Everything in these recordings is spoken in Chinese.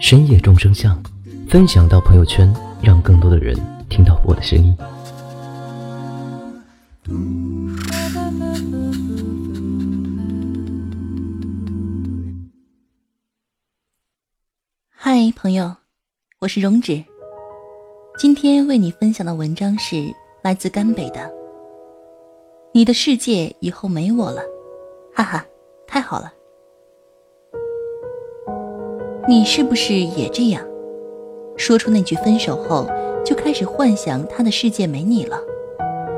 深夜众生相”，分享到朋友圈，让更多的人听到我的声音。嗨，朋友，我是荣止。今天为你分享的文章是来自甘北的《你的世界以后没我了》，哈哈，太好了。你是不是也这样？说出那句分手后，就开始幻想他的世界没你了，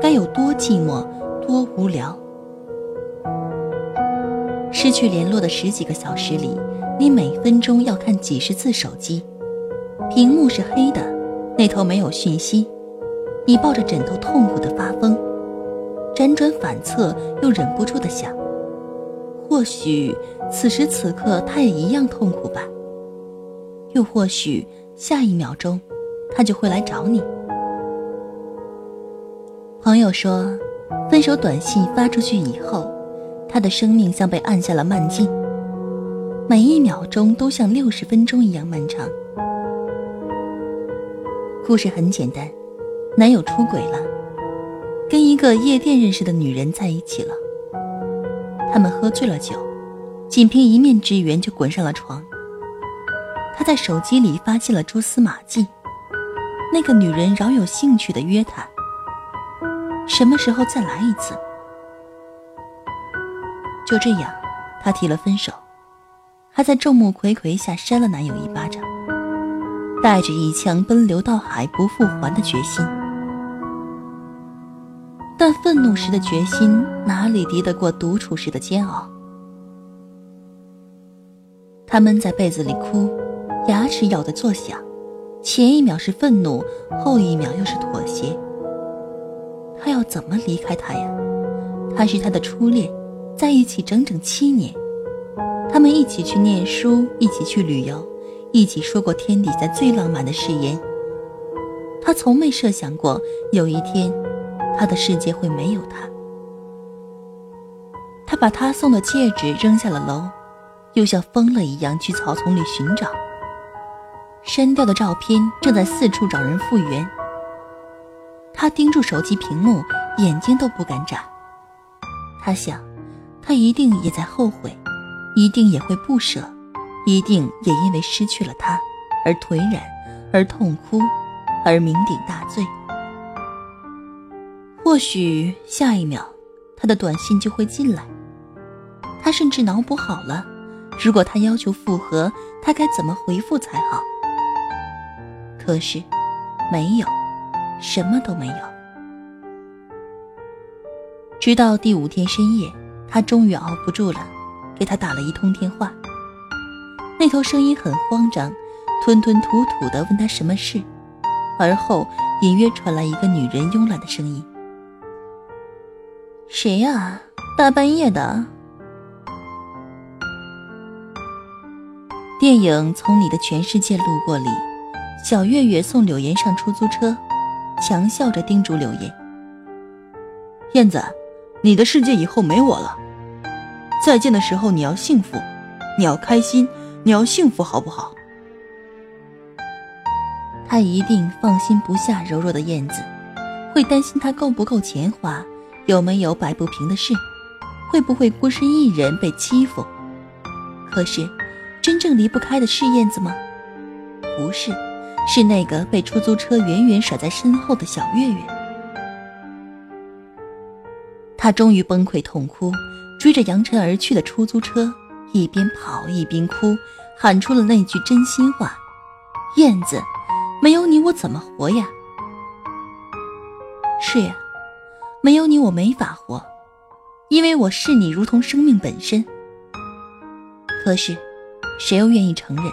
该有多寂寞，多无聊。失去联络的十几个小时里，你每分钟要看几十次手机，屏幕是黑的，那头没有讯息，你抱着枕头痛苦的发疯，辗转反侧又忍不住的想，或许此时此刻他也一样痛苦吧。又或许下一秒钟，他就会来找你。朋友说，分手短信发出去以后，他的生命像被按下了慢镜，每一秒钟都像六十分钟一样漫长。故事很简单，男友出轨了，跟一个夜店认识的女人在一起了。他们喝醉了酒，仅凭一面之缘就滚上了床。他在手机里发现了蛛丝马迹，那个女人饶有兴趣的约他，什么时候再来一次？就这样，他提了分手，还在众目睽睽下扇了男友一巴掌，带着一腔奔流到海不复还的决心。但愤怒时的决心哪里敌得过独处时的煎熬？他闷在被子里哭。牙齿咬得作响，前一秒是愤怒，后一秒又是妥协。他要怎么离开他呀？他是他的初恋，在一起整整七年，他们一起去念书，一起去旅游，一起说过天底下最浪漫的誓言。他从没设想过有一天，他的世界会没有他。他把他送的戒指扔下了楼，又像疯了一样去草丛里寻找。删掉的照片正在四处找人复原。他盯住手机屏幕，眼睛都不敢眨。他想，他一定也在后悔，一定也会不舍，一定也因为失去了他而颓然，而痛哭，而酩酊大醉。或许下一秒，他的短信就会进来。他甚至脑补好了，如果他要求复合，他该怎么回复才好。可是，没有，什么都没有。直到第五天深夜，他终于熬不住了，给他打了一通电话。那头声音很慌张，吞吞吐吐的问他什么事，而后隐约传来一个女人慵懒的声音：“谁呀？大半夜的。”电影《从你的全世界路过》里。小月月送柳岩上出租车，强笑着叮嘱柳岩：“燕子，你的世界以后没我了。再见的时候你要幸福，你要开心，你要幸福，好不好？”他一定放心不下柔弱的燕子，会担心她够不够钱花，有没有摆不平的事，会不会孤身一人被欺负。可是，真正离不开的是燕子吗？不是。是那个被出租车远远甩在身后的小月月，他终于崩溃痛哭，追着扬尘而去的出租车，一边跑一边哭，喊出了那句真心话：“燕子，没有你我怎么活呀？”是呀，没有你我没法活，因为我视你如同生命本身。可是，谁又愿意承认？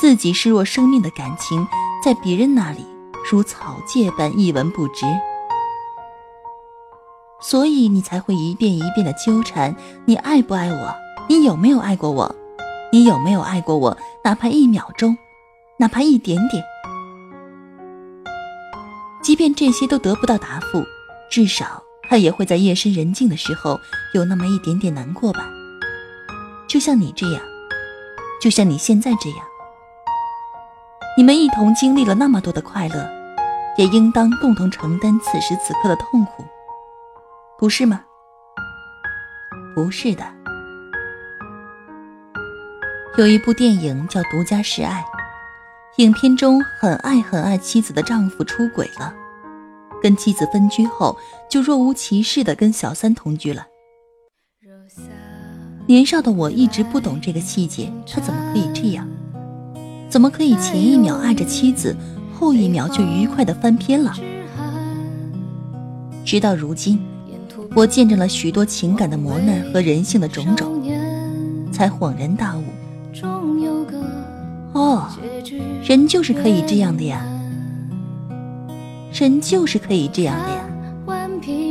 自己视若生命的感情，在别人那里如草芥般一文不值。所以你才会一遍一遍的纠缠：你爱不爱我？你有没有爱过我？你有没有爱过我？哪怕一秒钟，哪怕一点点。即便这些都得不到答复，至少他也会在夜深人静的时候有那么一点点难过吧。就像你这样，就像你现在这样，你们一同经历了那么多的快乐，也应当共同承担此时此刻的痛苦。不是吗？不是的。有一部电影叫《独家示爱》，影片中很爱很爱妻子的丈夫出轨了，跟妻子分居后就若无其事的跟小三同居了。年少的我一直不懂这个细节，他怎么可以这样？怎么可以前一秒爱着妻子，后一秒就愉快的翻篇了？直到如今。我见证了许多情感的磨难和人性的种种，才恍然大悟。哦，人就是可以这样的呀，人就是可以这样的呀。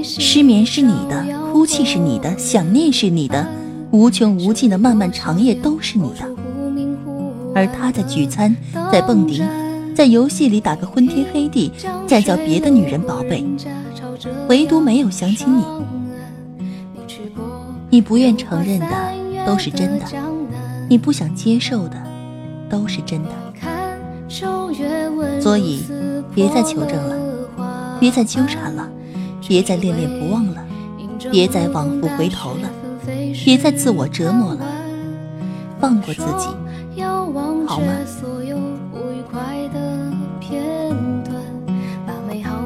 失眠是你的，哭泣是你的，想念是你的，无穷无尽的漫漫长夜都是你的。而他在聚餐，在蹦迪，在游戏里打个昏天黑地，再叫别的女人宝贝。唯独没有想起你，你不愿承认的都是真的，你不想接受的都是真的。所以，别再求证了，别再纠缠了，别再恋恋不忘了，别再往复回头了，别再自我折磨了，放过自己，望着所有不愉快的片段，把美好吗？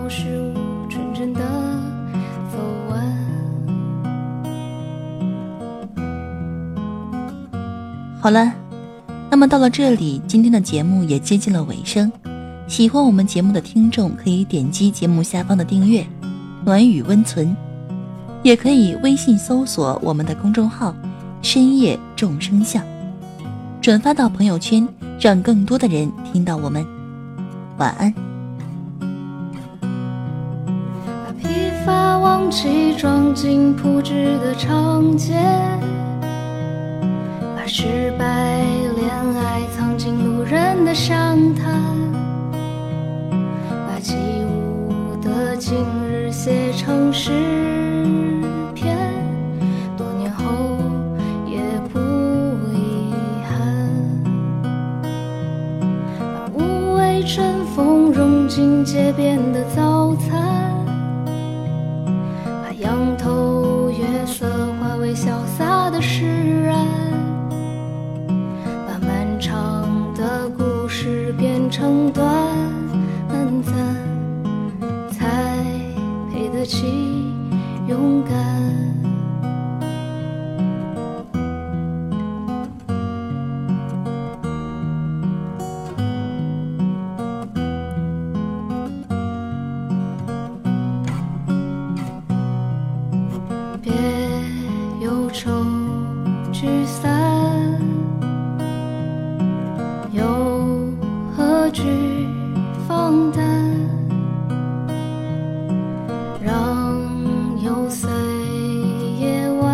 好了，那么到了这里，今天的节目也接近了尾声。喜欢我们节目的听众可以点击节目下方的订阅“暖雨温存”，也可以微信搜索我们的公众号“深夜众生相”，转发到朋友圈，让更多的人听到我们。晚安。把披发忘记装进铺纸的长街。把失败恋爱藏进路人的详谈，边的早餐，把仰头月色化为潇洒的释然。把漫长的故事变成短暂，才配得起勇敢。愁聚散，又何惧放胆？让幽邃夜晚。